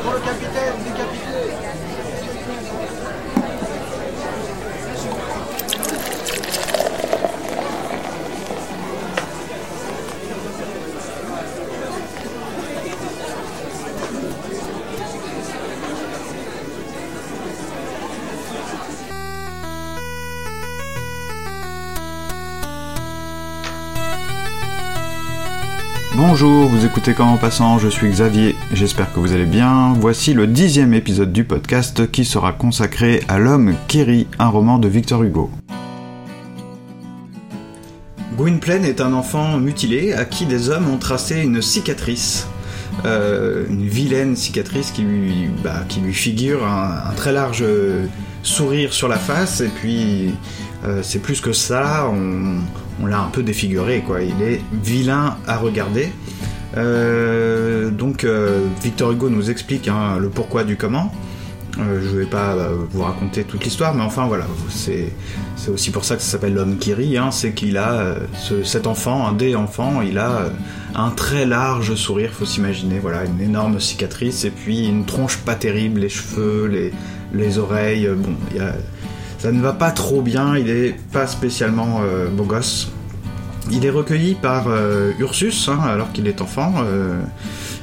Pour le capitaine décapité. Écoutez Quand en passant, je suis Xavier, j'espère que vous allez bien. Voici le dixième épisode du podcast qui sera consacré à l'homme Kerry, un roman de Victor Hugo. Gwynplaine est un enfant mutilé à qui des hommes ont tracé une cicatrice. Euh, une vilaine cicatrice qui lui, bah, figure un, très large sourire sur la face et puis euh, c'est plus que ça, on l'a un peu défiguré, quoi. Il est vilain à regarder. Euh, donc euh, Victor Hugo nous explique hein, le pourquoi du comment. Euh, je vais pas vous raconter toute l'histoire, mais enfin voilà, c'est aussi pour ça que ça s'appelle l'homme qui rit. Hein, c'est qu'il a ce- cet enfant, un des enfants, il a un très large sourire, faut s'imaginer, voilà, une énorme cicatrice et puis une tronche pas terrible, les cheveux, les les oreilles, bon, ça ne va pas trop bien, il est pas spécialement beau gosse. Il est recueilli par euh, Ursus, hein, alors qu'il est enfant, euh,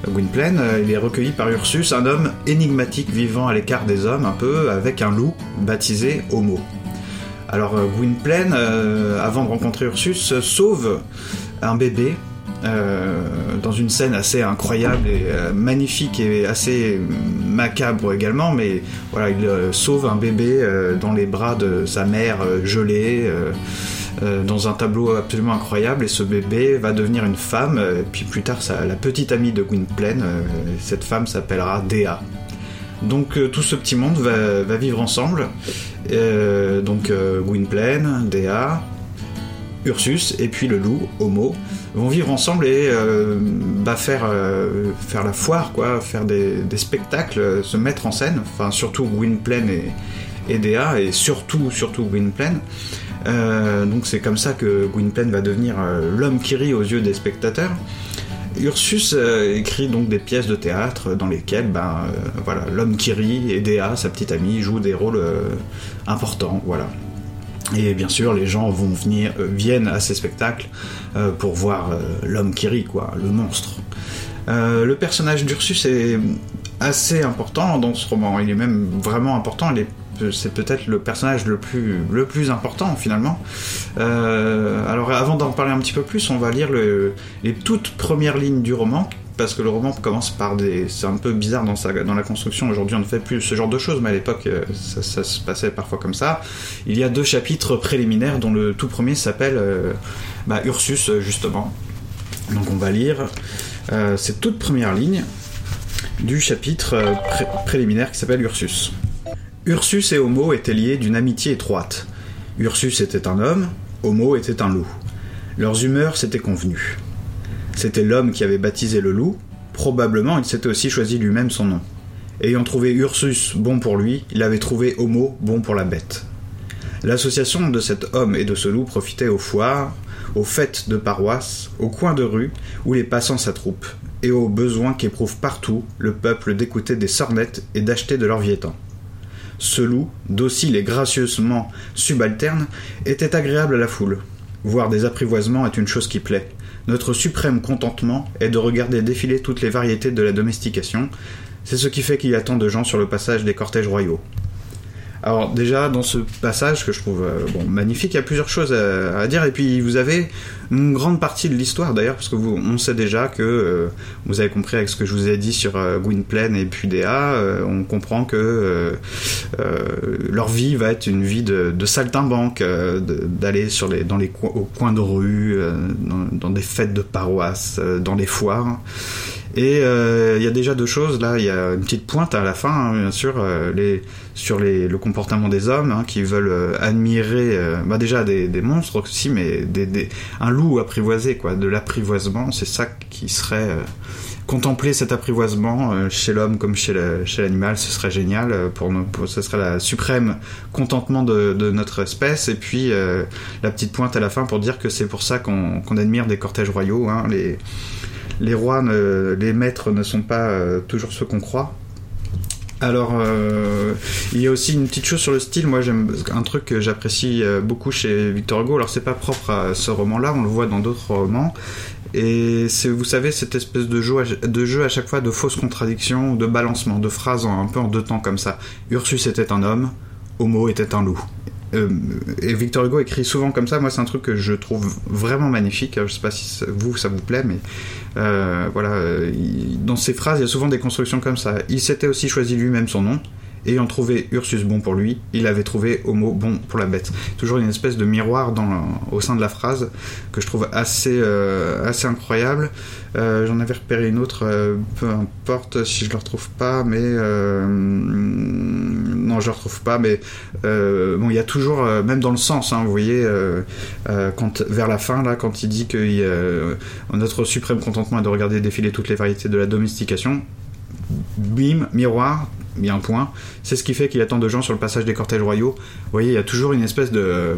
Gwynplaine, euh, il est recueilli par Ursus, un homme énigmatique vivant à l'écart des hommes, un peu, avec un loup baptisé Homo. Alors Gwynplaine, avant de rencontrer Ursus, sauve un bébé dans une scène assez incroyable et magnifique et assez macabre également, mais voilà, il sauve un bébé dans les bras de sa mère gelée. Euh, dans un tableau absolument incroyable et ce bébé va devenir une femme euh, et puis plus tard ça, la petite amie de Gwynplaine euh, cette femme s'appellera Dea. Donc tout ce petit monde va, vivre ensemble. Donc Gwynplaine, Dea Ursus et puis le loup, Homo, vont vivre ensemble et bah, faire, faire la foire, quoi, faire des, spectacles, se mettre en scène, enfin surtout Gwynplaine et, et Dea, et surtout, surtout Gwynplaine. Euh, donc c'est comme ça que Gwynplaine va devenir euh, l'homme qui rit aux yeux des spectateurs. Ursus euh, écrit donc des pièces de théâtre dans lesquelles ben, voilà, l'homme qui rit et Dea, sa petite amie, jouent des rôles importants. Voilà. Et bien sûr, les gens vont venir, viennent à ces spectacles pour voir l'homme qui rit, quoi, le monstre. Le personnage d'Ursus est assez important dans ce roman. Il est même vraiment important. C'est peut-être le personnage le plus, important finalement. Euh, alors avant d'en parler un petit peu plus, on va lire le- les toutes premières lignes du roman parce que le roman commence par des. C'est un peu bizarre dans, la construction. Aujourd'hui, on ne fait plus ce genre de choses, mais à l'époque, euh, ça, se passait parfois comme ça. Il y a deux chapitres préliminaires, dont le tout premier s'appelle euh, bah, Ursus, justement. Donc, on va lire euh, ces toutes premières lignes du chapitre pré- préliminaire qui s'appelle Ursus. Ursus et Homo étaient liés d'une amitié étroite. Ursus était un homme, Homo était un loup. Leurs humeurs s'étaient convenues. C'était l'homme qui avait baptisé le loup, probablement il s'était aussi choisi lui-même son nom. Ayant trouvé Ursus bon pour lui, il avait trouvé Homo bon pour la bête. L'association de cet homme et de ce loup profitait aux foires, aux fêtes de paroisse, aux coins de rue où les passants s'attroupent, et aux besoins qu'éprouve partout le peuple d'écouter des sornettes et d'acheter de leur viétan. Ce loup, docile et gracieusement subalterne, était agréable à la foule. Voir des apprivoisements est une chose qui plaît. Notre suprême contentement est de regarder défiler toutes les variétés de la domestication. C'est ce qui fait qu'il y a tant de gens sur le passage des cortèges royaux. Alors déjà dans ce passage que je trouve euh, magnifique, il y a plusieurs choses à, dire et puis vous avez une grande partie de l'histoire d'ailleurs parce que vous, on sait déjà que euh, vous avez compris avec ce que je vous ai dit sur euh, Gwynplaine et puis Dea, euh, on comprend que leur vie va être une vie de, de saltimbanque, d'aller sur les dans les coins, au coin de rue, dans, dans des fêtes de paroisse, dans les foires. Et euh, il y a déjà deux choses là. Il y a une petite pointe à la fin, hein, bien sûr, euh, sur le comportement des hommes hein, qui veulent euh, admirer, bah déjà des, monstres aussi, mais un loup apprivoisé, quoi, de l'apprivoisement. C'est ça qui serait contempler cet apprivoisement chez l'homme comme chez l'animal, ce serait génial. Pour nous, ce serait la suprême contentement de, notre espèce. Et puis la petite pointe à la fin pour dire que c'est pour ça qu'on admire des cortèges royaux. Hein, les rois, ne- les maîtres ne sont pas euh, toujours ceux qu'on croit. Alors, euh, il y a aussi une petite chose sur le style. Moi, j'aime un truc que j'apprécie euh, beaucoup chez Victor Hugo. Alors, c'est pas propre à ce roman-là, on le voit dans d'autres romans. Et c'est, vous savez, cette espèce de jeu, à, chaque fois de fausses contradictions, de balancement, de phrases en- un peu en deux temps comme ça. Ursus était un homme, Homo était un loup. Euh, et Victor Hugo écrit souvent comme ça. Moi, c'est un truc que je trouve vraiment magnifique. Je sais pas si vous, ça vous plaît, mais euh, voilà. il- dans ses phrases, il y a souvent des constructions comme ça. Il s'était aussi choisi lui-même son nom. Ayant trouvé Ursus bon pour lui, il avait trouvé Homo bon pour la bête. Toujours une espèce de miroir dans au sein de la phrase que je trouve assez, euh, assez incroyable. J'en avais repéré une autre, peu importe si je ne le retrouve pas, mais non, je retrouve pas, mais euh, bon, il y a toujours, euh, même dans le sens, hein, vous voyez, euh, vers la fin là, quand il dit que notre suprême contentement est de regarder défiler toutes les variétés de la domestication, bim, miroir, il y a un point. C'est ce qui fait qu'il y a tant de gens sur le passage des cortèges royaux. Vous voyez, il y a toujours une espèce de,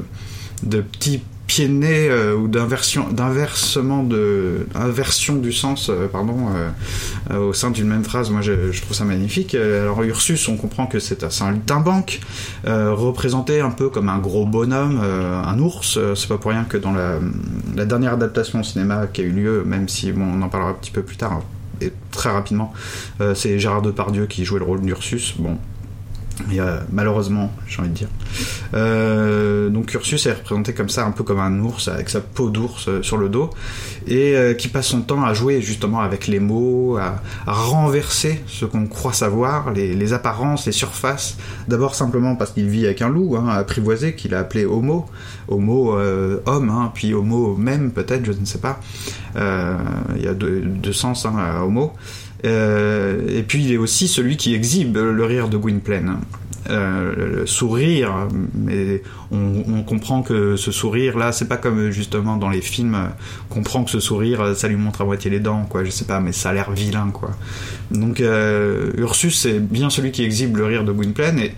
de petit pied de nez euh, ou d'inversion, d'inversement de, inversion du sens, euh, pardon, euh, au sein d'une même phrase. Moi, je, trouve ça magnifique. Alors Ursus, on comprend que c'est un, euh, représenté un peu comme un gros bonhomme, un ours. C'est pas pour rien que dans la, dernière adaptation au cinéma qui a eu lieu, même si bon, on en parlera un petit peu plus tard. et très rapidement, c'est Gérard Depardieu qui jouait le rôle d'Ursus. Bon, a, malheureusement, j'ai envie de dire. Euh, donc Ursus est représenté comme ça, un peu comme un ours, avec sa peau d'ours euh, sur le dos, et euh, qui passe son temps à jouer justement avec les mots, à, renverser ce qu'on croit savoir, les, apparences, les surfaces. D'abord simplement parce qu'il vit avec un loup hein, apprivoisé qu'il a appelé Homo, Homo euh, homme, hein, puis Homo même peut-être, je ne sais pas. Euh, Il y a deux, deux sens hein, à Homo. Euh, et puis il est aussi celui qui exhibe le rire de Gwynplaine. Euh, le sourire, mais on, comprend que ce sourire là, c'est pas comme justement dans les films, on comprend que ce sourire, ça lui montre à moitié les dents, quoi. Je sais pas, mais ça a l'air vilain, quoi. Donc euh, Ursus, c'est bien celui qui exhibe le rire de Gwynplaine, et,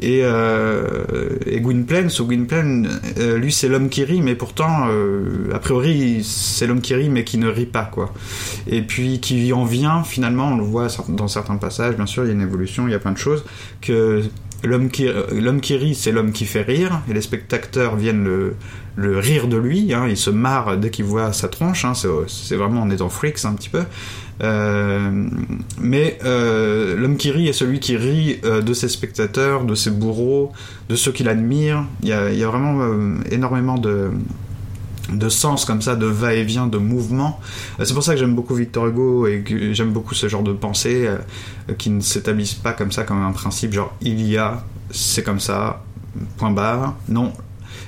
et, euh, et Gwynplaine, ce Gwynplaine, euh, lui c'est l'homme qui rit, mais pourtant, euh, a priori, c'est l'homme qui rit, mais qui ne rit pas, quoi. Et puis qui en vient, finalement, on le voit dans certains passages, bien sûr, il y a une évolution, il y a plein de choses, que l'homme qui, rit, c'est l'homme qui fait rire, et les spectateurs viennent le, rire de lui, hein, il se marre dès qu'il voit sa tronche, hein, c'est vraiment en étant freaks un petit peu. Euh, mais euh, l'homme qui rit est celui qui rit euh, de ses spectateurs, de ses bourreaux, de ceux qu'il admire. Il y a, vraiment énormément de, de sens comme ça, de va-et-vient, de mouvement. C'est pour ça que j'aime beaucoup Victor Hugo et que j'aime beaucoup ce genre de pensée qui ne s'établissent pas comme ça, comme un principe genre il y a, c'est comme ça, point barre. Non.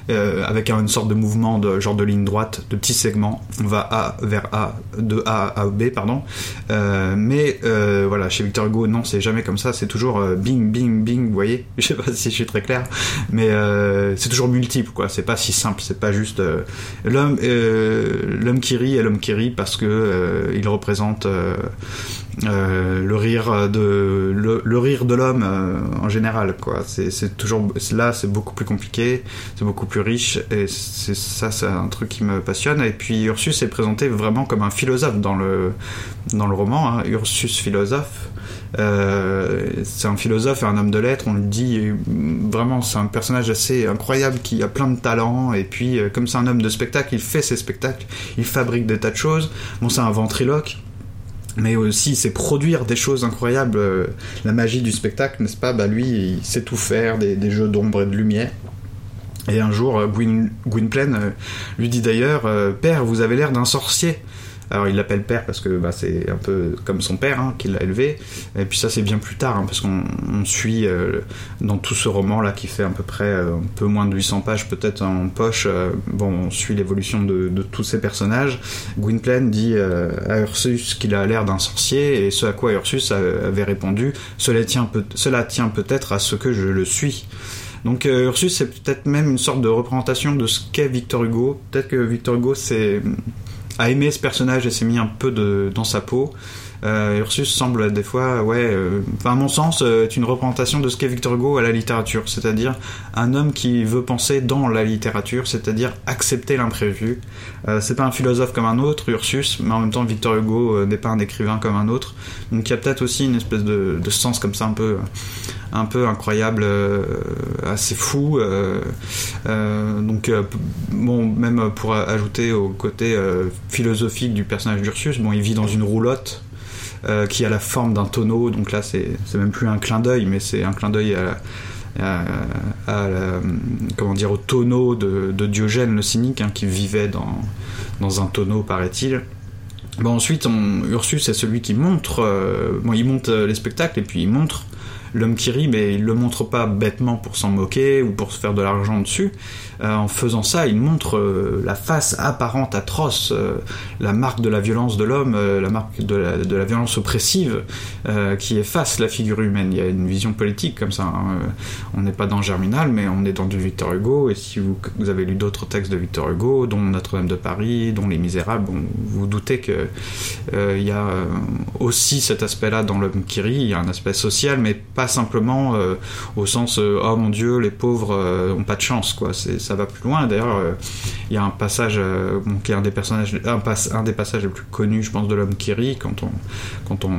Euh, avec une sorte de mouvement de genre de ligne droite, de petits segments, on va A vers A, de A à B, pardon. Euh, mais euh, voilà, chez Victor Hugo, non, c'est jamais comme ça, c'est toujours euh, bing, bing, bing, vous voyez. Je sais pas si je suis très clair, mais euh, c'est toujours multiple, quoi. C'est pas si simple, c'est pas juste euh, l'homme, l'homme qui rit et l'homme qui rit parce que il représente euh, le rire de le, rire de l'homme euh, en général, quoi. C'est, toujours là, c'est beaucoup plus compliqué, c'est beaucoup plus riche et c'est ça, c'est un truc qui me passionne. Et puis Ursus est présenté vraiment comme un philosophe dans le dans le roman, hein, Ursus philosophe. Euh, c'est un philosophe et un homme de lettres, on le dit vraiment, c'est un personnage assez incroyable qui a plein de talents. Et puis, comme c'est un homme de spectacle, il fait ses spectacles, il fabrique des tas de choses. Bon, c'est un ventriloque, mais aussi c'est produire des choses incroyables. Euh, la magie du spectacle, n'est-ce pas? Bah lui, il sait tout faire, des, des jeux d'ombre et de lumière. Et un jour, euh, Gwyn, Gwynplaine euh, lui dit d'ailleurs Père, vous avez l'air d'un sorcier. Alors il l'appelle père parce que bah, c'est un peu comme son père hein, qui l'a élevé. Et puis ça c'est bien plus tard hein, parce qu'on on suit euh, dans tout ce roman là qui fait à peu près euh, un peu moins de 800 pages peut-être en poche. euh, bon on suit l'évolution de, tous ces personnages. Gwynplaine dit à Ursus qu'il a l'air d'un sorcier et ce à quoi Ursus avait répondu cela tient, peut, cela tient peut-être à ce que je le suis. Donc Ursus c'est peut-être même une sorte de représentation de ce qu'est Victor Hugo. Peut-être que Victor Hugo c'est a aimé ce personnage et s'est mis un peu dans sa peau. euh, Ursus semble des fois, ouais, euh, à mon sens, euh, est une représentation de ce qu'est Victor Hugo à la littérature, c'est-à-dire un homme qui veut penser dans la littérature, c'est-à-dire accepter l'imprévu. C'est pas un philosophe comme un autre, Ursus, mais en même temps Victor Hugo n'est pas un écrivain comme un autre. Donc il y a peut-être aussi une espèce de sens comme ça un peu, un peu incroyable, euh, assez fou. euh, euh, donc bon, même pour ajouter au côté philosophique du personnage d'Ursus, bon, il vit dans une roulotte. qui a la forme d'un tonneau, donc là c'est même plus un clin d'œil, mais c'est un clin d'œil à, comment dire, au tonneau de, Diogène le cynique, hein, qui vivait dans, un tonneau, paraît-il. Bon, ensuite, Ursus est celui qui montre, il monte les spectacles et puis il montre l'homme qui rit, mais il le montre pas bêtement pour s'en moquer ou pour se faire de l'argent dessus. Euh, en faisant ça, il montre euh, la face apparente, atroce, euh, la marque de la violence de l'homme, la marque de la, violence oppressive qui efface la figure humaine. Il y a une vision politique comme ça. hein. On n'est pas dans Germinal, mais on est dans du Victor Hugo. Et si vous, avez lu d'autres textes de Victor Hugo, dont Notre-Dame de Paris, dont Les Misérables, bon, vous doutez que euh, il y a aussi cet aspect-là dans l'homme qui rit. Il y a un aspect social, mais pas simplement euh, au sens euh, oh mon Dieu, les pauvres euh, ont pas de chance, quoi. Ça va plus loin. D'ailleurs, euh, il y a un passage bon, qui est un des personnages, un, pas- un des passages les plus connus, je pense, de l'homme qui rit. Quand on quand on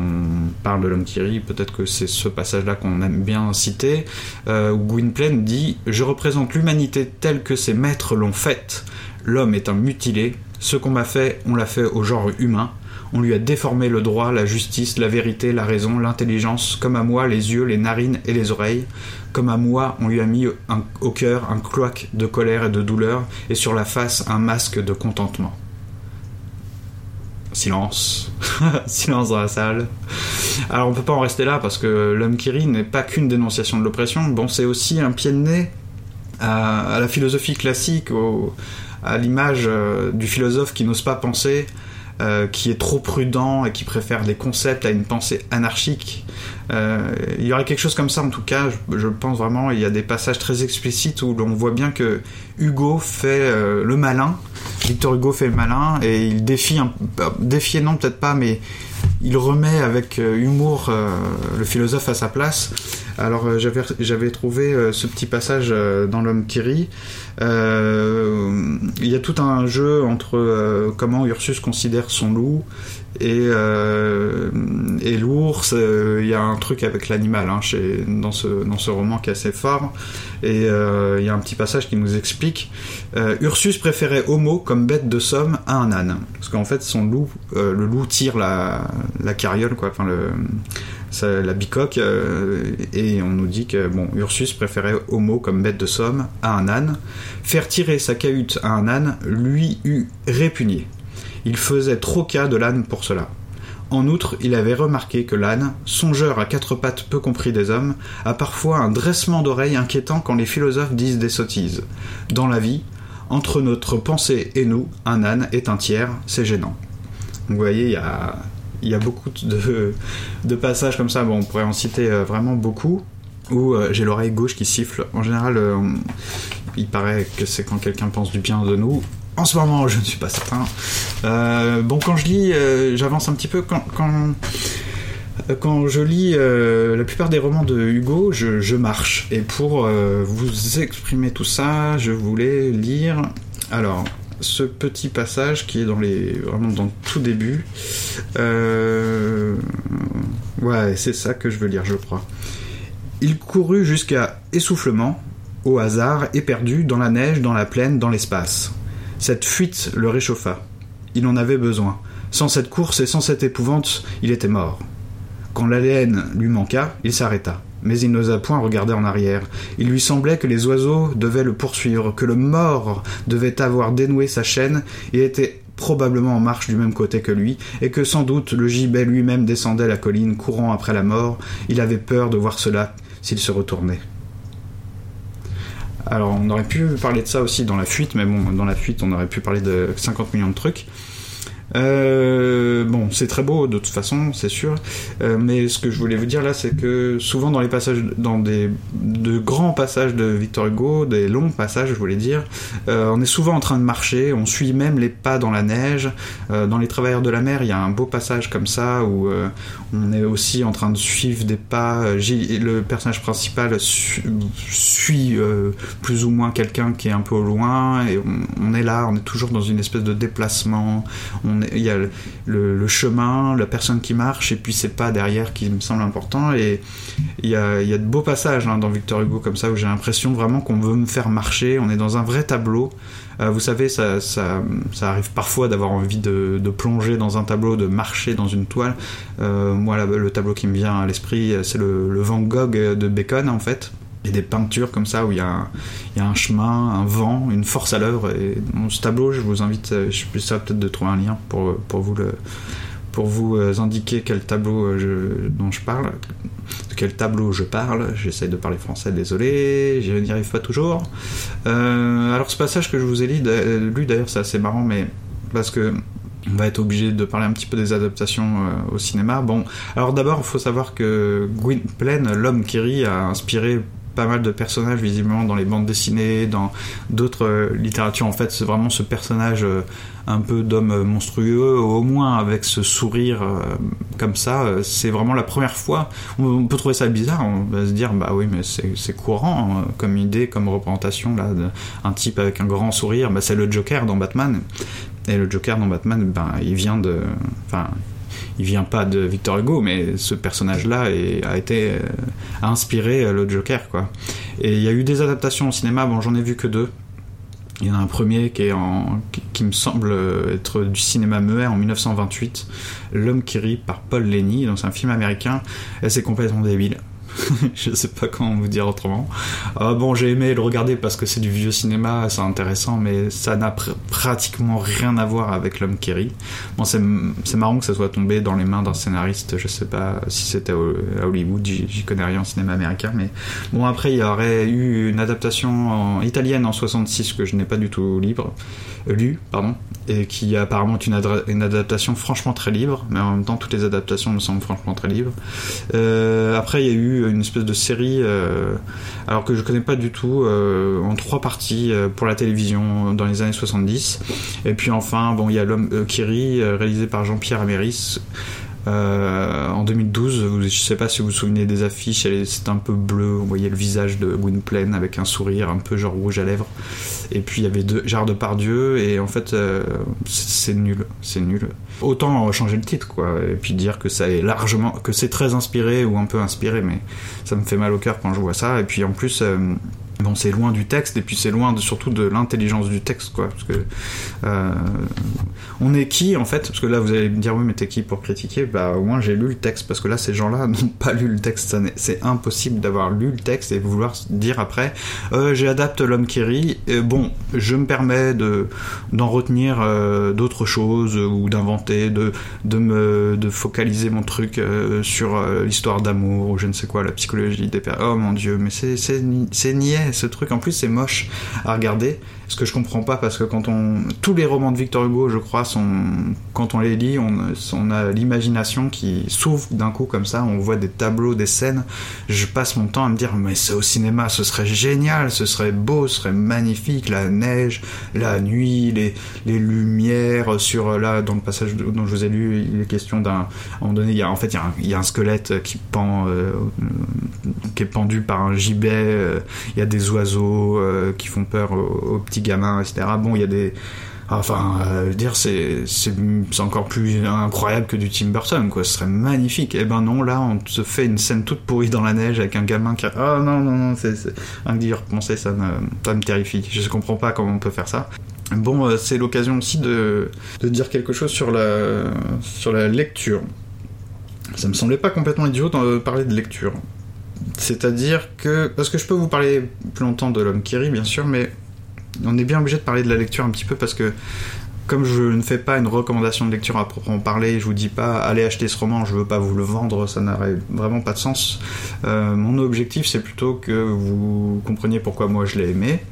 parle de l'homme qui rit, peut-être que c'est ce passage-là qu'on aime bien citer, où Gwynplaine dit Je représente l'humanité telle que ses maîtres l'ont faite. L'homme est un mutilé. Ce qu'on m'a fait, on l'a fait au genre humain. On lui a déformé le droit, la justice, la vérité, la raison, l'intelligence, comme à moi les yeux, les narines et les oreilles. Comme à moi, on lui a mis au cœur un cloaque de colère et de douleur, et sur la face un masque de contentement. Silence. Silence dans la salle. Alors on peut pas en rester là parce que l'homme qui rit n'est pas qu'une dénonciation de l'oppression. Bon, c'est aussi un pied de nez à, la philosophie classique, à l'image euh, du philosophe qui n'ose pas penser, euh, qui est trop prudent et qui préfère des concepts à une pensée anarchique. Euh, il y aurait quelque chose comme ça en tout cas, je, je pense vraiment, il y a des passages très explicites où l'on voit bien que Hugo fait euh, le malin, Victor Hugo fait le malin et il défie, défier non peut-être pas, mais il remet avec humour le philosophe à sa place. Alors euh, j'avais j'avais trouvé euh, ce petit passage euh, dans l'homme qui rit. Il y a tout un jeu entre comment Ursus considère son loup et, et l'ours. Il y a un truc avec l'animal hein, dans, ce, dans ce roman qui est assez fort. Et il y a un petit passage qui nous explique Ursus préférait Homo comme bête de somme à un âne. Parce qu'en fait, son loup, le loup tire la, la carriole, quoi, la bicoque, euh, et on nous dit que bon, Ursus préférait Homo comme bête de somme à un âne. Faire tirer sa cahute à un âne lui eût répugné. Il faisait trop cas de l'âne pour cela. En outre, il avait remarqué que l'âne, songeur à quatre pattes peu compris des hommes, a parfois un dressement d'oreille inquiétant quand les philosophes disent des sottises. Dans la vie, entre notre pensée et nous, un âne est un tiers, c'est gênant. Vous voyez, il y a, il y a beaucoup de, passages comme ça, bon, on pourrait en citer euh, vraiment beaucoup, où euh, j'ai l'oreille gauche qui siffle. En général, euh, il paraît que c'est quand quelqu'un pense du bien de nous. En ce moment, je ne suis pas certain. Bon, quand je lis, j'avance un petit peu. Quand, je lis la plupart des romans de Hugo, je, marche. Et pour vous exprimer tout ça, je voulais lire. Alors, ce petit passage qui est dans les vraiment dans tout début. Euh, ouais, c'est ça que je veux lire, je crois. Il courut jusqu'à essoufflement, au hasard, éperdu, dans la neige, dans la plaine, dans l'espace. Cette fuite le réchauffa. Il en avait besoin. Sans cette course et sans cette épouvante, il était mort. Quand l'haleine lui manqua, il s'arrêta. Mais il n'osa point regarder en arrière. Il lui semblait que les oiseaux devaient le poursuivre, que le mort devait avoir dénoué sa chaîne et était probablement en marche du même côté que lui, et que sans doute le gibet lui-même descendait la colline courant après la mort. Il avait peur de voir cela s'il se retournait. Alors, on aurait pu parler de ça aussi dans la fuite, mais bon, dans la fuite, on aurait pu parler de 50 millions de trucs. Euh, bon, c'est très beau de toute façon, c'est sûr. Euh, mais ce que je voulais vous dire là, c'est que souvent dans les passages, dans des de grands passages de Victor Hugo, des longs passages, je voulais dire, euh, on est souvent en train de marcher, on suit même les pas dans la neige. Dans Les Travailleurs de la mer, il y a un beau passage comme ça où on est aussi en train de suivre des pas. Le personnage principal su- suit plus ou moins quelqu'un qui est un peu au loin et on, est là, on est toujours dans une espèce de déplacement. Il y a le, chemin, la personne qui marche et puis ses pas derrière qui me semblent importants. Et il y a, il y a de beaux passages hein, dans Victor Hugo comme ça où j'ai l'impression vraiment qu'on veut me faire marcher. On est dans un vrai tableau. Euh, vous savez, ça, ça, arrive parfois d'avoir envie de, plonger dans un tableau, de marcher dans une toile. Euh, moi, le tableau qui me vient à l'esprit, c'est le, le Van Gogh de Bacon, en fait. Y a des peintures comme ça où il y a un, chemin, un vent, une force à l'œuvre. Et dans ce tableau, je vous invite, euh, je ça peut-être de trouver un lien pour, pour vous pour vous euh, indiquer quel tableau euh, dont je parle, de quel tableau je parle. J'essaye de parler français, désolé, je n'y arrive pas toujours. Alors ce passage que je vous ai lu, d'a- lu d'ailleurs, c'est assez marrant, mais parce que on va être obligé de parler un petit peu des adaptations au cinéma. Bon, alors d'abord, il faut savoir que Gwynplaine, l'homme qui rit, a inspiré pas mal de personnages visiblement dans les bandes dessinées, dans d'autres euh, littératures. En fait, c'est vraiment ce personnage euh, un peu d'homme euh, monstrueux, au moins avec ce sourire comme ça. c'est vraiment la première fois. On, peut trouver ça bizarre. On va se dire, bah oui, mais c'est courant hein, comme idée, comme représentation là, un type avec un grand sourire. Bah, c'est le Joker dans Batman. Et le Joker dans Batman, ben, il vient de. Il vient pas de Victor Hugo, mais ce personnage-là a été euh, inspiré euh, le Joker, quoi. Et il y a eu des adaptations au cinéma. Bon, j'en ai vu que deux. Il y en a un premier qui me semble être du cinéma muet en 1928, L'homme qui rit par Paul Lenny, donc c'est un film américain. Et c'est complètement débile. je sais pas comment vous dire autrement. Ah bon, j'ai aimé le regarder parce que c'est du vieux cinéma, c'est intéressant, mais ça n'a pr- pratiquement rien à voir avec l'homme qui rit. Bon, c'est marrant que ça soit tombé dans les mains d'un scénariste, je sais pas si c'était à Hollywood, j'y connais rien en cinéma américain, mais bon, après il y aurait eu une adaptation en italienne en 66 que je n'ai pas du tout libre, lu, pardon, et qui apparemment est une, adaptation franchement très libre, mais en même temps toutes les adaptations me semblent franchement très libres. Euh, après, il y a eu une espèce de série, euh, alors que je connais pas du tout, euh, en trois parties pour la télévision dans les années 70. Et puis enfin, bon, il y a l'homme euh, réalisé par Jean-Pierre Améris. Euh, en 2012, vous- je sais pas si vous vous souvenez des affiches, c'est un peu bleu, on voyait le visage de Gwynplaine avec un sourire un peu genre rouge à lèvres. Et puis il y avait deux, Gérard Depardieu, et en fait, euh, c'est c'est nul, c'est nul. Autant changer le titre, quoi, et puis dire que ça est largement, que c'est très inspiré ou un peu inspiré, mais ça me fait mal au cœur quand je vois ça. Et puis en plus, euh, bon, c'est loin du texte, et puis c'est loin surtout de l'intelligence du texte, quoi, euh, on est qui en fait? Parce que là, vous allez me dire, oui, mais t'es qui pour critiquer? Bah, au moins j'ai lu le texte, parce que là, ces gens-là n'ont pas lu le texte. C'est impossible d'avoir lu le texte et vouloir dire après, euh, j'adapte l'homme qui rit. Et bon, je me permets de d'en retenir euh, d'autres choses euh, ou d'inventer, de me de focaliser mon truc euh, sur euh, l'histoire d'amour ou je ne sais quoi, la psychologie des per- Oh mon dieu, mais c'est c'est ni- ce truc. En plus, c'est moche à regarder. Ce que je comprends pas parce que quand on tous les romans de Victor Hugo, je crois, sont quand on les lit, on, a l'imagination qui s'ouvre d'un coup comme ça. On voit des tableaux, des scènes. Je passe mon temps à me dire mais c'est au cinéma, ce serait génial, ce serait beau, ce serait magnifique, la neige, la nuit, les, les lumières sur là dans le passage dont je vous ai lu, il est question d'un à moment donné, il y a en fait il y a un, il y a un squelette qui pend euh, qui est pendu par un gibet, euh, il y a des oiseaux euh, qui font peur aux, petits gamins, etc. Bon, il y a des Enfin, euh, dire, c'est encore plus incroyable que du Tim Burton, quoi. Ce serait magnifique. Eh ben non, là, on se fait une scène toute pourrie dans la neige avec un gamin qui. Oh non, non, non, c'est rien que d'y repenser, ça me, ça me terrifie. Je comprends pas comment on peut faire ça. Bon, euh, c'est l'occasion aussi de, de dire quelque chose sur la, sur la lecture. Ça me semblait pas complètement idiot de parler de lecture. C'est-à-dire que. Parce que je peux vous parler plus longtemps de l'homme qui rit, bien sûr, mais on est bien obligé de parler de la lecture un petit peu parce que. Comme je ne fais pas une recommandation de lecture à proprement parler, je vous dis pas allez acheter ce roman, je veux pas vous le vendre, ça n'aurait vraiment pas de sens. Euh, mon objectif c'est plutôt que vous compreniez pourquoi moi je l'ai aimé.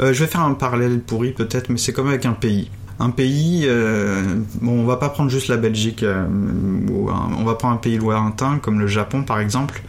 Euh, je vais faire un parallèle pourri peut-être, mais c'est comme avec un pays. Un pays, euh, bon, on va pas prendre juste la Belgique, euh, on va prendre un pays lointain comme le Japon par exemple.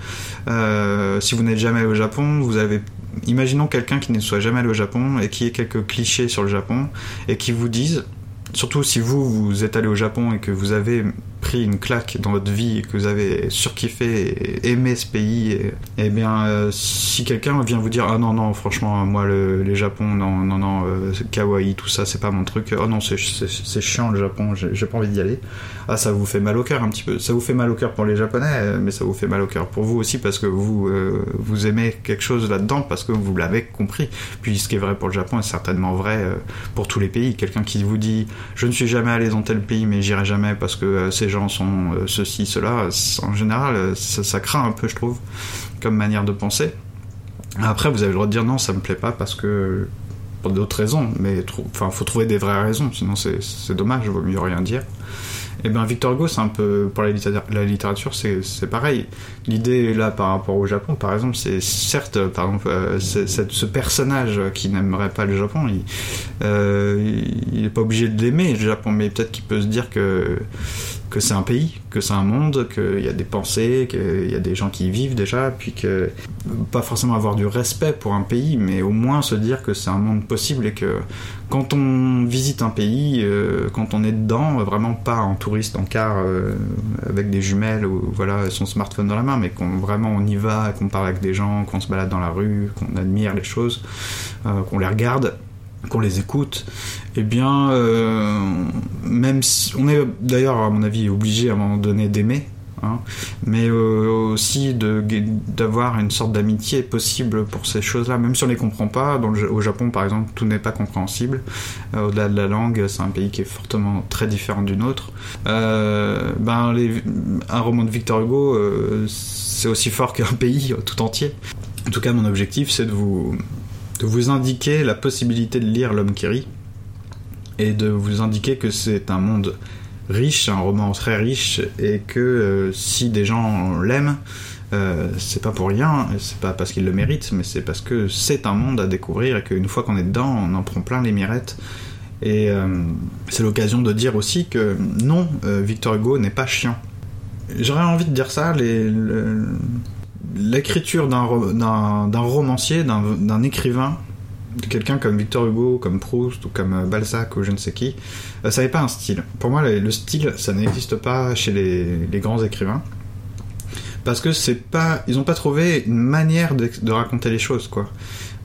Euh, si vous n'êtes jamais au Japon, vous avez, imaginons quelqu'un qui ne soit jamais allé au Japon et qui ait quelques clichés sur le Japon et qui vous disent, surtout si vous vous êtes allé au Japon et que vous avez pris une claque dans votre vie et que vous avez surkiffé et aimé ce pays, et, eh bien, euh, si quelqu'un vient vous dire ah non non franchement moi le, les Japon non non non euh, kawaii tout ça c'est pas mon truc oh non c'est c'est- c'est chiant le Japon j'ai pas envie d'y aller. Ah ça vous fait mal au cœur un petit peu. Ça vous fait mal au cœur pour les Japonais euh, mais ça vous fait mal au cœur pour vous aussi parce que vous vous aimez quelque chose là-dedans parce que vous l'avez compris. Puis ce qui est vrai pour le Japon est certainement vrai pour tous les pays. Quelqu'un qui vous dit je ne suis jamais allé dans tel pays mais j'irai jamais parce que euh, ces gens sont euh, ceci cela. En général euh, ça, craint un peu je trouve comme manière de penser. Après vous avez le droit de dire non ça me plaît pas parce que pour d'autres raisons mais enfin faut trouver des vraies raisons sinon c'est dommage vaut mieux rien dire. Et ben Victor Hugo c'est un peu pour la, littéra- la littérature c'est pareil. L'idée là par rapport au Japon. Par exemple c'est certes par exemple euh, ce personnage qui n'aimerait pas le Japon il, euh, il est pas obligé de l'aimer le Japon mais peut-être qu'il peut se dire que que c'est un pays, que c'est un monde, qu'il y a des pensées, qu'il y a des gens qui y vivent déjà, puis que pas forcément avoir du respect pour un pays, mais au moins se dire que c'est un monde possible et que quand on visite un pays, euh, quand on est dedans, vraiment pas en touriste en car euh, avec des jumelles ou voilà son smartphone dans la main, mais qu'on vraiment on y va, qu'on parle avec des gens, qu'on se balade dans la rue, qu'on admire les choses, euh, qu'on les regarde qu'on les écoute, eh bien, euh, même si on est d'ailleurs à mon avis obligé à un moment donné d'aimer, hein, mais euh, aussi d'avoir une sorte d'amitié possible pour ces choses-là, même si on les comprend pas. Au Japon, par exemple, tout n'est pas compréhensible. Euh, Au-delà de la langue, c'est un pays qui est fortement très différent du nôtre. Ben, un roman de Victor Hugo, c'est aussi fort qu'un pays tout entier. En tout cas, mon objectif, c'est de vous de vous indiquer la possibilité de lire L'homme qui rit et de vous indiquer que c'est un monde riche, un roman très riche et que euh, si des gens l'aiment, euh, c'est pas pour rien, c'est pas parce qu'ils le méritent, mais c'est parce que c'est un monde à découvrir et qu'une fois qu'on est dedans, on en prend plein les mirettes. Et euh, c'est l'occasion de dire aussi que non, Victor Hugo n'est pas chiant. J'aurais envie de dire ça, l'écriture d'un ro- d'un d'un romancier, d'un écrivain, quelqu'un comme Victor Hugo, comme Proust ou comme euh, Balzac ou je ne sais qui, euh, ça n'est pas un style. Pour moi, le, le style, ça n'existe pas chez les, grands écrivains. Parce que c'est pas, ils n'ont pas trouvé une manière de, de raconter les choses, quoi.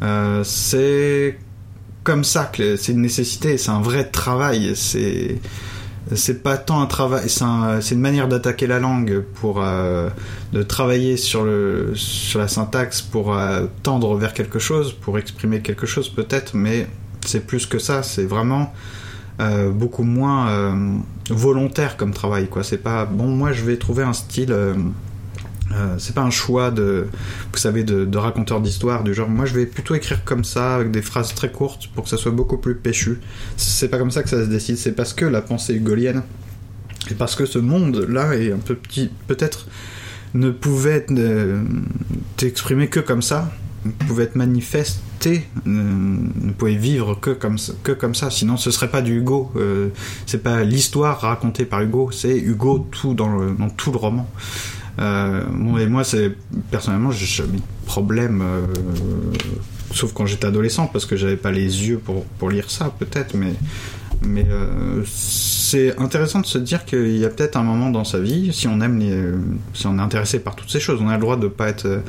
Euh, c'est comme ça que c'est une nécessité, c'est un vrai travail, c'est c'est pas tant un travail, c'est un- c'est une manière d'attaquer la langue pour euh, de travailler sur le sur la syntaxe pour euh, tendre vers quelque chose, pour exprimer quelque chose peut-être, mais c'est plus que ça, c'est vraiment euh, beaucoup moins volontaire comme travail quoi. C'est pas bon, moi je vais trouver un style. Euh, c'est pas un choix de, vous savez, de, raconteur d'histoire du genre. Moi, je vais plutôt écrire comme ça avec des phrases très courtes pour que ça soit beaucoup plus péchu. C'est pas comme ça que ça se décide. C'est parce que la pensée hugolienne et parce que ce monde-là est un peu petit, peut-être ne pouvait être euh, exprimé que comme ça, ne pouvait être manifesté, euh, ne pouvait vivre que comme ça, que comme ça. Sinon, ce serait pas du Hugo. C'est pas l'histoire racontée par Hugo. C'est Hugo tout dans tout le roman. Euh, et moi, c'est personnellement, j'ai jamais de problème, euh, sauf quand j'étais adolescent, parce que j'avais pas les yeux pour, pour lire ça, peut-être, mais, mais euh, c'est intéressant de se dire qu'il y a peut-être un moment dans sa vie, si on aime les, si on est intéressé par toutes ces choses, on a le droit de pas être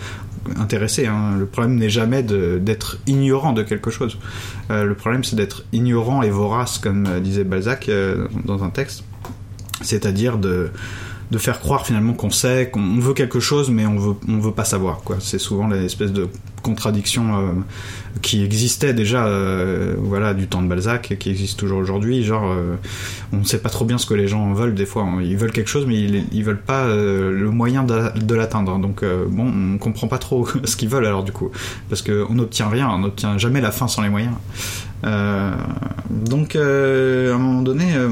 intéressé. hein. Le problème n'est jamais d'être ignorant de quelque chose. Le problème, c'est d'être ignorant et vorace, comme disait Balzac dans un texte, c'est-à-dire de de faire croire finalement qu'on sait, qu'on veut quelque chose, mais on veut, on veut pas savoir. Quoi. C'est souvent l'espèce de contradiction euh, qui existait déjà, euh, voilà, du temps de Balzac, et qui existe toujours aujourd'hui. Genre, euh, on ne sait pas trop bien ce que les gens veulent des fois. Ils veulent quelque chose, mais ils, ils veulent pas le moyen de, l'atteindre. Donc, bon, on comprend pas trop ce qu'ils veulent alors du coup, parce qu'on n'obtient rien, on n'obtient jamais la fin sans les moyens. Euh, donc, euh, à un moment donné, euh,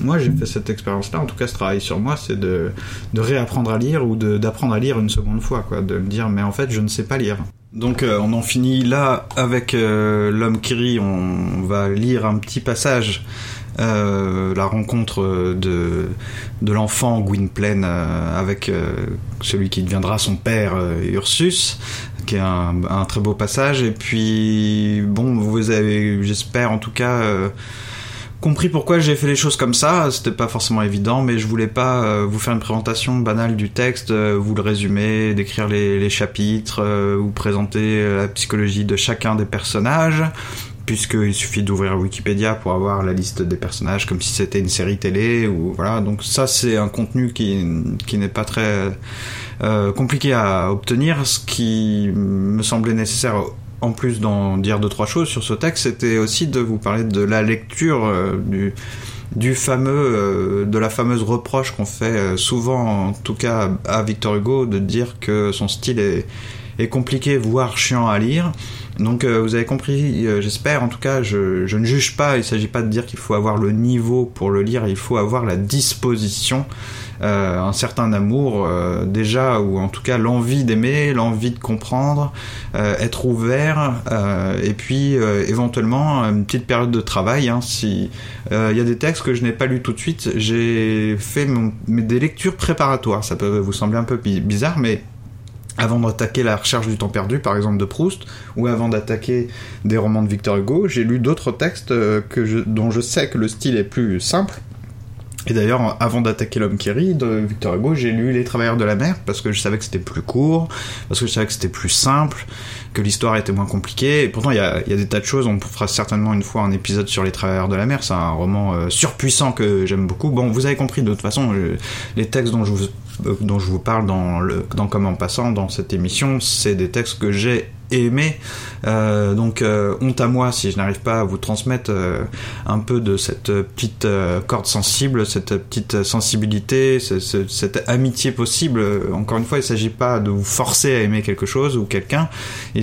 moi j'ai fait cette expérience-là, en tout cas ce travail sur moi, c'est de, réapprendre à lire ou d'apprendre à lire une seconde fois, quoi, de me dire mais en fait je ne sais pas lire. Donc on en finit là avec l'homme qui rit. On, va lire un petit passage, la rencontre de l'enfant Gwynplaine avec celui qui deviendra son père Ursus, qui est un, très beau passage. Et puis bon, vous avez, j'espère en tout cas compris pourquoi j'ai fait les choses comme ça. C'était pas forcément évident, mais je voulais pas euh, vous faire une présentation banale du texte, euh, vous le résumer, décrire les, chapitres, euh, vous présenter la psychologie de chacun des personnages, puisqu'il suffit d'ouvrir Wikipédia pour avoir la liste des personnages comme si c'était une série télé ou voilà. Donc ça c'est un contenu qui qui n'est pas très compliqué à obtenir, ce qui me semblait nécessaire en plus d'en dire deux trois choses sur ce texte, c'était aussi de vous parler de la lecture euh, du du fameux euh, de la fameuse reproche qu'on fait euh, souvent en tout cas à Victor Hugo de dire que son style est, est compliqué voire chiant à lire. Donc vous avez compris, j'espère en tout cas, je, ne juge pas, il ne s'agit pas de dire qu'il faut avoir le niveau pour le lire, il faut avoir la disposition euh, un certain amour euh, déjà, ou en tout cas l'envie d'aimer, l'envie de comprendre, euh, être ouvert, et puis éventuellement une petite période de travail. Hein, si il y a des textes que je n'ai pas lus tout de suite, j'ai fait des lectures préparatoires. Ça peut vous sembler un peu bizarre, mais avant d'attaquer la recherche du temps perdu, par exemple de Proust, ou avant d'attaquer des romans de Victor Hugo, j'ai lu d'autres textes que dont je sais que le style est plus simple, et d'ailleurs, avant d'attaquer l'homme qui rit de Victor Hugo, j'ai lu Les Travailleurs de la mer parce que je savais que c'était plus court, parce que je savais que c'était plus simple, que l'histoire était moins compliquée. Pourtant, il y a, y a, des tas de choses. On fera certainement une fois un épisode sur Les Travailleurs de la mer. C'est un roman euh, surpuissant que j'aime beaucoup. Bon, vous avez compris de toute façon, les textes dont je vous euh, dont je vous parle dans le dans Comme passant dans cette émission, c'est des textes que j'ai aimé. Euh, donc euh, honte à moi si je n'arrive pas à vous transmettre un peu de cette petite corde sensible, cette petite sensibilité, cette amitié possible. Encore une fois, il ne s'agit pas de vous forcer à aimer quelque chose ou quelqu'un,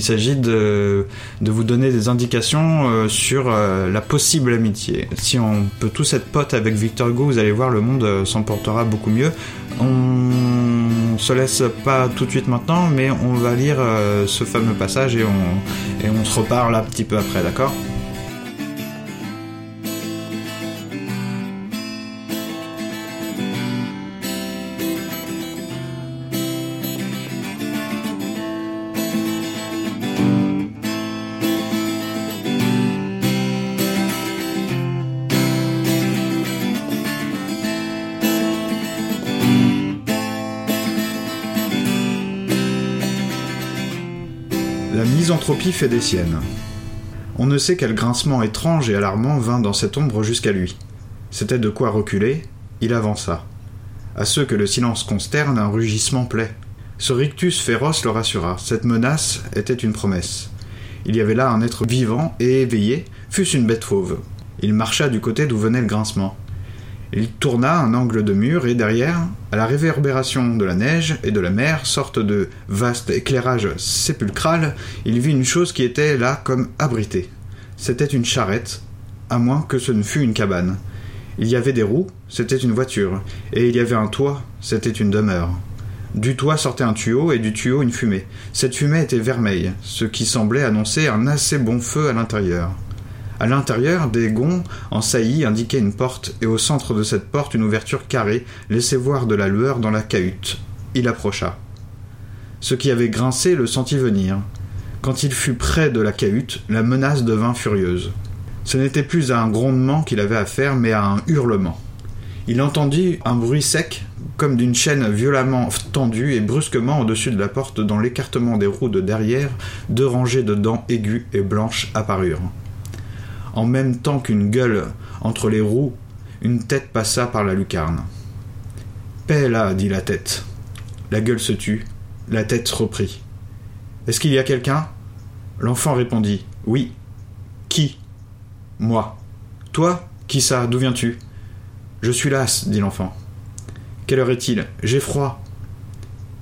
s'agit de, vous donner des indications sur la possible amitié. Si on peut tous être potes avec Victor Hugo, vous allez voir, le monde s'en portera beaucoup mieux. On se laisse pas tout de suite maintenant, mais on va lire ce fameux passage et on, et on se reparle un petit peu après, d'accord? Fait des siennes. On ne sait quel grincement étrange et alarmant vint dans cette ombre jusqu'à lui. C'était de quoi reculer, il avança. À ceux que le silence consterne, un rugissement plaît. Ce rictus féroce le rassura. Cette menace était une promesse. Il y avait là un être vivant et éveillé, fût-ce une bête fauve. Il marcha du côté d'où venait le grincement. Il tourna un angle de mur et derrière, à la réverbération de la neige et de la mer, sorte de vaste éclairage sépulcral, il vit une chose qui était là comme abritée. C'était une charrette, à moins que ce ne fût une cabane. Il y avait des roues, c'était une voiture, et il y avait un toit, c'était une demeure. Du toit sortait un tuyau et du tuyau une fumée. Cette fumée était vermeille, ce qui semblait annoncer un assez bon feu à l'intérieur. À l'intérieur, des gonds en saillie indiquaient une porte, et au centre de cette porte, une ouverture carrée laissait voir de la lueur dans la cahute. Il approcha. Ce qui avait grincé le sentit venir. Quand il fut près de la cahute, la menace devint furieuse. Ce n'était plus à un grondement qu'il avait affaire, mais à un hurlement. Il entendit un bruit sec, comme d'une chaîne violemment tendue, et brusquement au-dessus de la porte, dans l'écartement des roues de derrière, deux rangées de dents aiguës et blanches apparurent. En même temps qu'une gueule entre les roues, une tête passa par la lucarne. Paix là, dit la tête. La gueule se tut, la tête reprit. Est-ce qu'il y a quelqu'un? L'enfant répondit Oui. Qui Moi. Toi Qui ça D'où viens-tu Je suis las, dit l'enfant. Quelle heure est-il J'ai froid.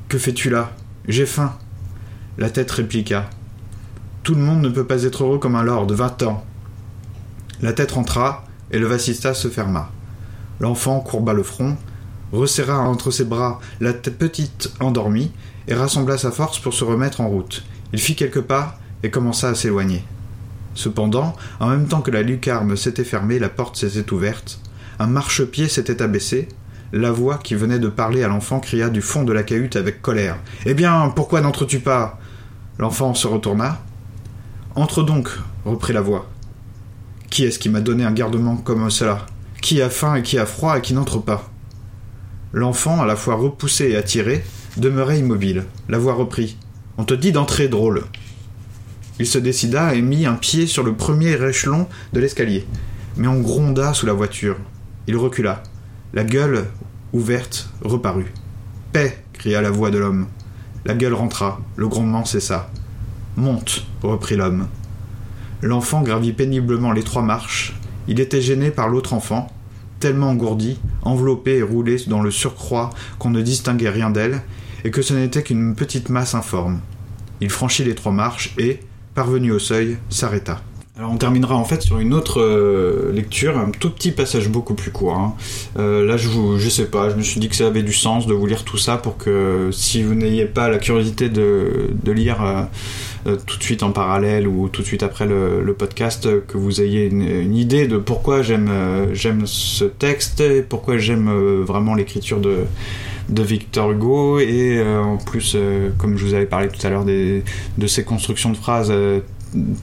Que fais-tu là J'ai faim. La tête répliqua. Tout le monde ne peut pas être heureux comme un lord, va-t'en. La tête rentra, et le vasista se ferma. L'enfant courba le front, resserra entre ses bras la petite endormie, et rassembla sa force pour se remettre en route. Il fit quelques pas et commença à s'éloigner. Cependant, en même temps que la lucarne s'était fermée, la porte s'était ouverte, un marchepied s'était abaissé, la voix qui venait de parler à l'enfant cria du fond de la cahute avec colère. Eh bien, pourquoi n'entres-tu pas? L'enfant se retourna. Entre donc, reprit la voix. Qui est-ce qui m'a donné un gardement comme cela? Qui a faim et qui a froid et qui n'entre pas? L'enfant, à la fois repoussé et attiré, demeurait immobile. La voix reprit. On te dit d'entrer, drôle. Il se décida et mit un pied sur le premier échelon de l'escalier. Mais on gronda sous la voiture. Il recula. La gueule, ouverte, reparut. Paix cria la voix de l'homme. La gueule rentra, le grondement cessa. Monte, reprit l'homme. L'enfant gravit péniblement les trois marches. Il était gêné par l'autre enfant, tellement engourdi, enveloppé et roulé dans le surcroît qu'on ne distinguait rien d'elle, et que ce n'était qu'une petite masse informe. Il franchit les trois marches et, parvenu au seuil, s'arrêta. Alors on terminera en fait sur une autre euh, lecture, un tout petit passage beaucoup plus court. hein. Euh, là je vous, je sais pas, je me suis dit que ça avait du sens de vous lire tout ça pour que si vous n'ayez pas la curiosité de, de lire euh, tout de suite en parallèle ou tout de suite après le, podcast, que vous ayez une, idée de pourquoi j'aime j'aime ce texte pourquoi j'aime vraiment l'écriture de de Victor Hugo et en plus comme je vous avais parlé tout à l'heure de ces constructions de phrases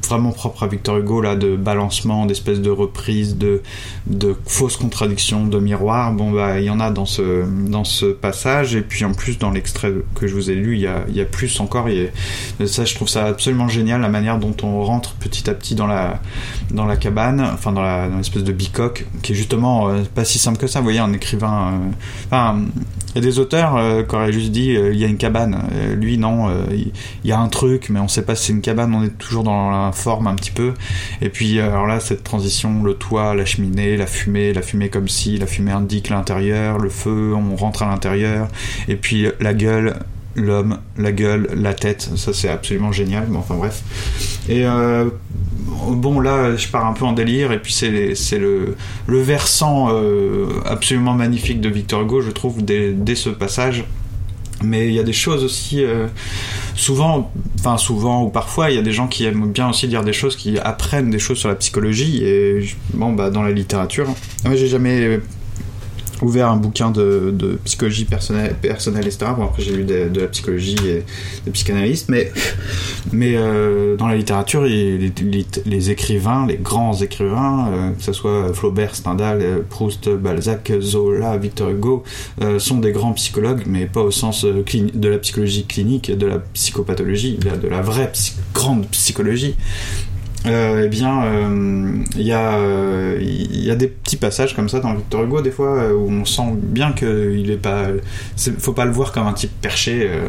vraiment propres à Victor Hugo là de balancement d'espèces de reprises de de fausses contradictions de miroirs. Bon bah il y en a dans ce dans ce passage. Et puis en plus dans l'extrait que je vous ai lu il y a, il y a plus encore. Il a- ça je trouve ça absolument génial la manière dont on rentre petit à petit dans la dans la cabane enfin dans l'espèce de bicoque qui est justement euh, pas si simple que ça. Vous voyez un écrivain euh, enfin il y a des auteurs euh, qui auraient juste dit euh, il y a une cabane. Euh, lui non, il y a un truc, mais on sait pas si c'est une cabane. On est toujours dans la forme un petit peu. Et puis alors là cette transition, le toit, la cheminée, la fumée, la fumée comme si, la fumée indique l'intérieur, le feu, on rentre à l'intérieur. Et puis la gueule, l'homme, la gueule, la tête. Ça c'est absolument génial. Mais enfin bref. Et euh, bon là je pars un peu en délire et puis c'est le le versant euh, absolument magnifique de Victor Hugo, je trouve, dès, dès ce passage. Mais il y a des choses aussi, euh, souvent, enfin souvent ou parfois, il y a des gens qui aiment bien aussi dire des choses, qui apprennent des choses sur la psychologie. Et bon, bah dans la littérature, moi j'ai jamais ouvert un bouquin de, psychologie personnelle, personnelle, etc. Bon après j'ai lu de, la psychologie et des psychanalystes, mais mais euh, dans la littérature, les, écrivains, les grands écrivains, euh, que ce soit Flaubert, Stendhal, euh, Proust, Balzac, Zola, Victor Hugo, sont des grands psychologues, mais pas au sens de la psychologie clinique, de la psychopathologie, de la, de la vraie psy- grande psychologie. Euh, eh bien, euh, il y, a, euh, y a des petits passages comme ça dans Victor Hugo, des fois, euh, où on sent bien qu'il est pas. c'est- Faut pas le voir comme un type perché. euh,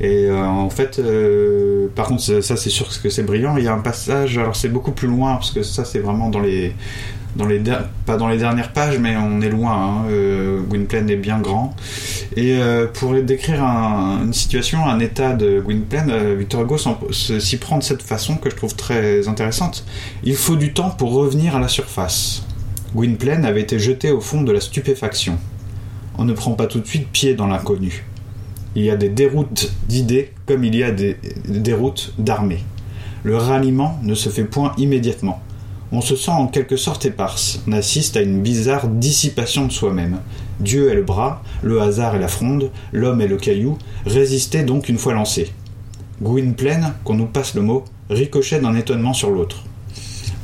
et euh, en fait, euh, par contre, ça, c'est sûr que c'est brillant. Il y a un passage, alors c'est beaucoup plus loin, parce que ça, c'est vraiment dans les. Pas dans les dernières pages, mais on est loin. Hein. Euh, Gwynplaine est bien grand. Et euh, pour décrire un- une situation, un état de Gwynplaine, euh, Victor Hugo s'y prend de cette façon que je trouve très intéressante. Il faut du temps pour revenir à la surface. Gwynplaine avait été jeté au fond de la stupéfaction. On ne prend pas tout de suite pied dans l'inconnu. Il y a des déroutes d'idées comme il y a des déroutes d'armées. Le ralliement ne se fait point immédiatement. On se sent en quelque sorte éparse, on assiste à une bizarre dissipation de soi-même. Dieu est le bras, le hasard est la fronde, l'homme est le caillou, résister donc une fois lancé. Gwynplaine, qu'on nous passe le mot, ricochet d'un étonnement sur l'autre.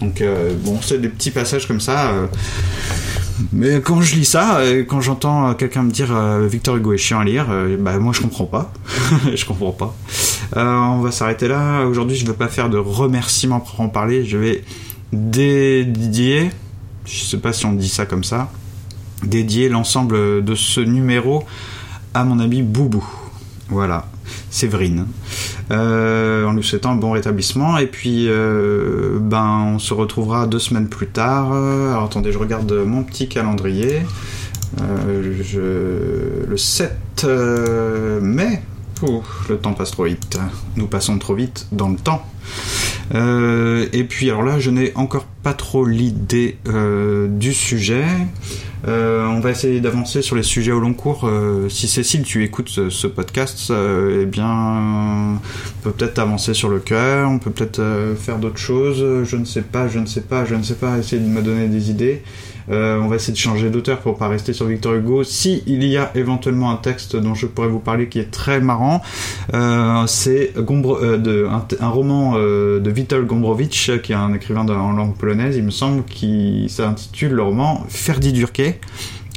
Donc euh, bon, c'est des petits passages comme ça. euh, mais quand je lis ça, euh, quand j'entends quelqu'un me dire Victor Hugo est chiant à lire, bah moi je comprends pas. je comprends pas. On va s'arrêter là. Aujourd'hui, je ne vais pas faire de remerciements pour en parler. Je vais dédier, je sais pas si on dit ça comme ça, dédier l'ensemble de ce numéro à mon ami Boubou. Voilà, Séverine. Euh, en lui souhaitant un bon rétablissement. Et puis, euh, ben, on se retrouvera deux semaines plus tard. Alors attendez, je regarde mon petit calendrier. Euh, Le 7 euh, mai. Ouf, le temps passe trop vite. Nous passons trop vite dans le temps. Euh, et puis alors là, je n'ai encore pas trop l'idée du sujet. on va essayer d'avancer sur les sujets au long cours. si Cécile, tu écoutes ce, podcast, eh bien, on peut peut-être avancer sur le cœur, on peut peut-être faire d'autres choses. Je ne sais pas, je ne sais pas, je ne sais pas. Essayer de me donner des idées. Euh, on va essayer de changer d'auteur pour pas rester sur Victor Hugo. Si il y a éventuellement un texte dont je pourrais vous parler qui est très marrant, euh, c'est euh, un, roman de Witold Gombrowicz, qui est un écrivain en langue polonaise, il me semble, qui s'intitule le roman Ferdi Durkee.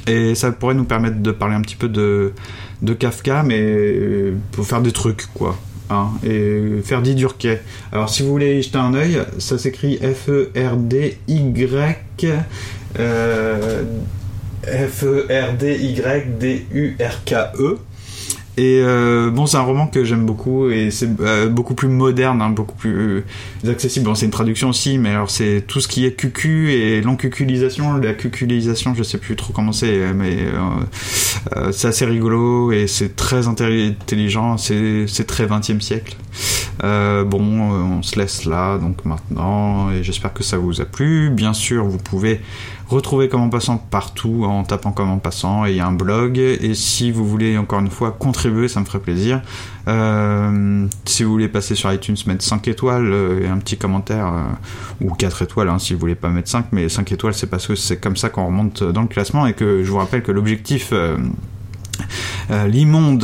Et ça pourrait nous permettre de parler un petit peu de, de Kafka, mais pour faire des trucs, quoi. Hein, et Ferdi Durkee. Alors si vous voulez y jeter un œil, ça s'écrit F-E-R-D-Y F-E-R-D-Y-D-U-R-K-E. Et euh, bon, c'est un roman que j'aime beaucoup et c'est euh, beaucoup plus moderne, hein, beaucoup plus accessible. Bon, c'est une traduction aussi, mais alors c'est tout ce qui est QQ et l'encuculisation, la cuculisation, je sais plus trop comment c'est, mais c'est assez rigolo et c'est très intelligent, c'est très 20e siècle. bon, on se laisse là donc maintenant et j'espère que ça vous a plu. Bien sûr, vous pouvez Retrouvez Comment Passant partout en tapant Comment Passant et il y a un blog. Et si vous voulez encore une fois contribuer, ça me ferait plaisir. Euh, si vous voulez passer sur iTunes, mettre 5 étoiles euh, et un petit commentaire, euh, ou 4 étoiles hein, si vous voulez pas mettre 5, mais 5 étoiles c'est parce que c'est comme ça qu'on remonte dans le classement et que je vous rappelle que l'objectif euh, l'immonde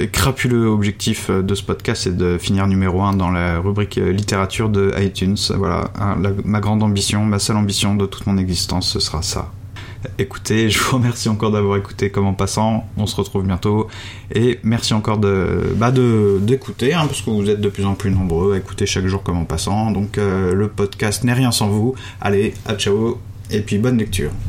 et crapuleux objectif de ce podcast, c'est de finir numéro 1 dans la rubrique littérature de iTunes. Voilà, hein, ma grande ambition, ma seule ambition de toute mon existence, ce sera ça. Écoutez, je vous remercie encore d'avoir écouté comme en passant. On se retrouve bientôt. Et merci encore de bah d'écouter, hein, parce que vous êtes de plus en plus nombreux à écouter chaque jour comme en passant. Donc euh, le podcast n'est rien sans vous. Allez, à ciao, et puis bonne lecture.